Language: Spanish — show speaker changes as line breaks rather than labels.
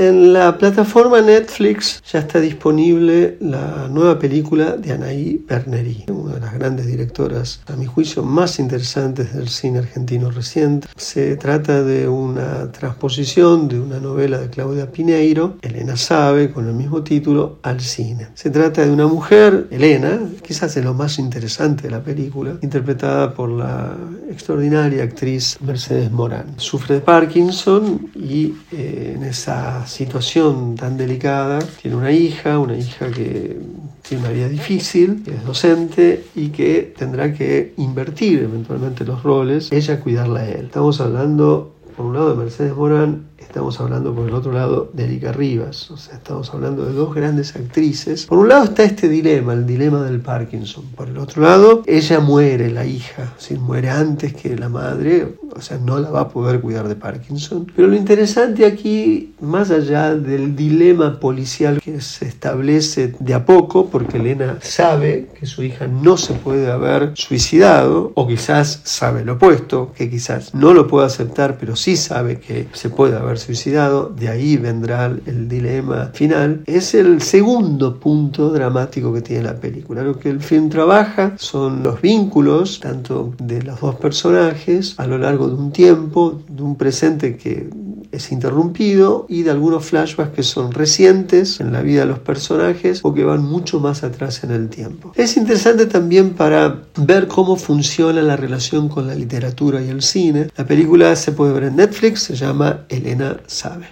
En la plataforma Netflix ya está disponible la nueva película de Anaí Berneri, una de las grandes directoras, a mi juicio, más interesantes del cine argentino reciente. Se trata de una transposición de una novela de Claudia Pineiro, Elena Sabe, con el mismo título, al cine. Se trata de una mujer, Elena, quizás es lo más interesante de la película, interpretada por la extraordinaria actriz Mercedes Morán. Sufre de Parkinson y eh, en esa situación tan delicada. Tiene una hija, una hija que tiene una vida difícil, que es docente y que tendrá que invertir eventualmente los roles, ella cuidarla a él. Estamos hablando, por un lado, de Mercedes Morán estamos hablando por el otro lado de Erika Rivas, o sea, estamos hablando de dos grandes actrices. Por un lado está este dilema, el dilema del Parkinson. Por el otro lado, ella muere, la hija, si muere antes que la madre, o sea, no la va a poder cuidar de Parkinson. Pero lo interesante aquí, más allá del dilema policial que se establece de a poco, porque Elena sabe que su hija no se puede haber suicidado, o quizás sabe lo opuesto, que quizás no lo puede aceptar, pero sí sabe que se puede haber suicidado, de ahí vendrá el dilema final, es el segundo punto dramático que tiene la película. Lo que el film trabaja son los vínculos, tanto de los dos personajes, a lo largo de un tiempo, de un presente que es interrumpido y de algunos flashbacks que son recientes en la vida de los personajes o que van mucho más atrás en el tiempo. Es interesante también para ver cómo funciona la relación con la literatura y el cine. La película se puede ver en Netflix, se llama Elena Sabe.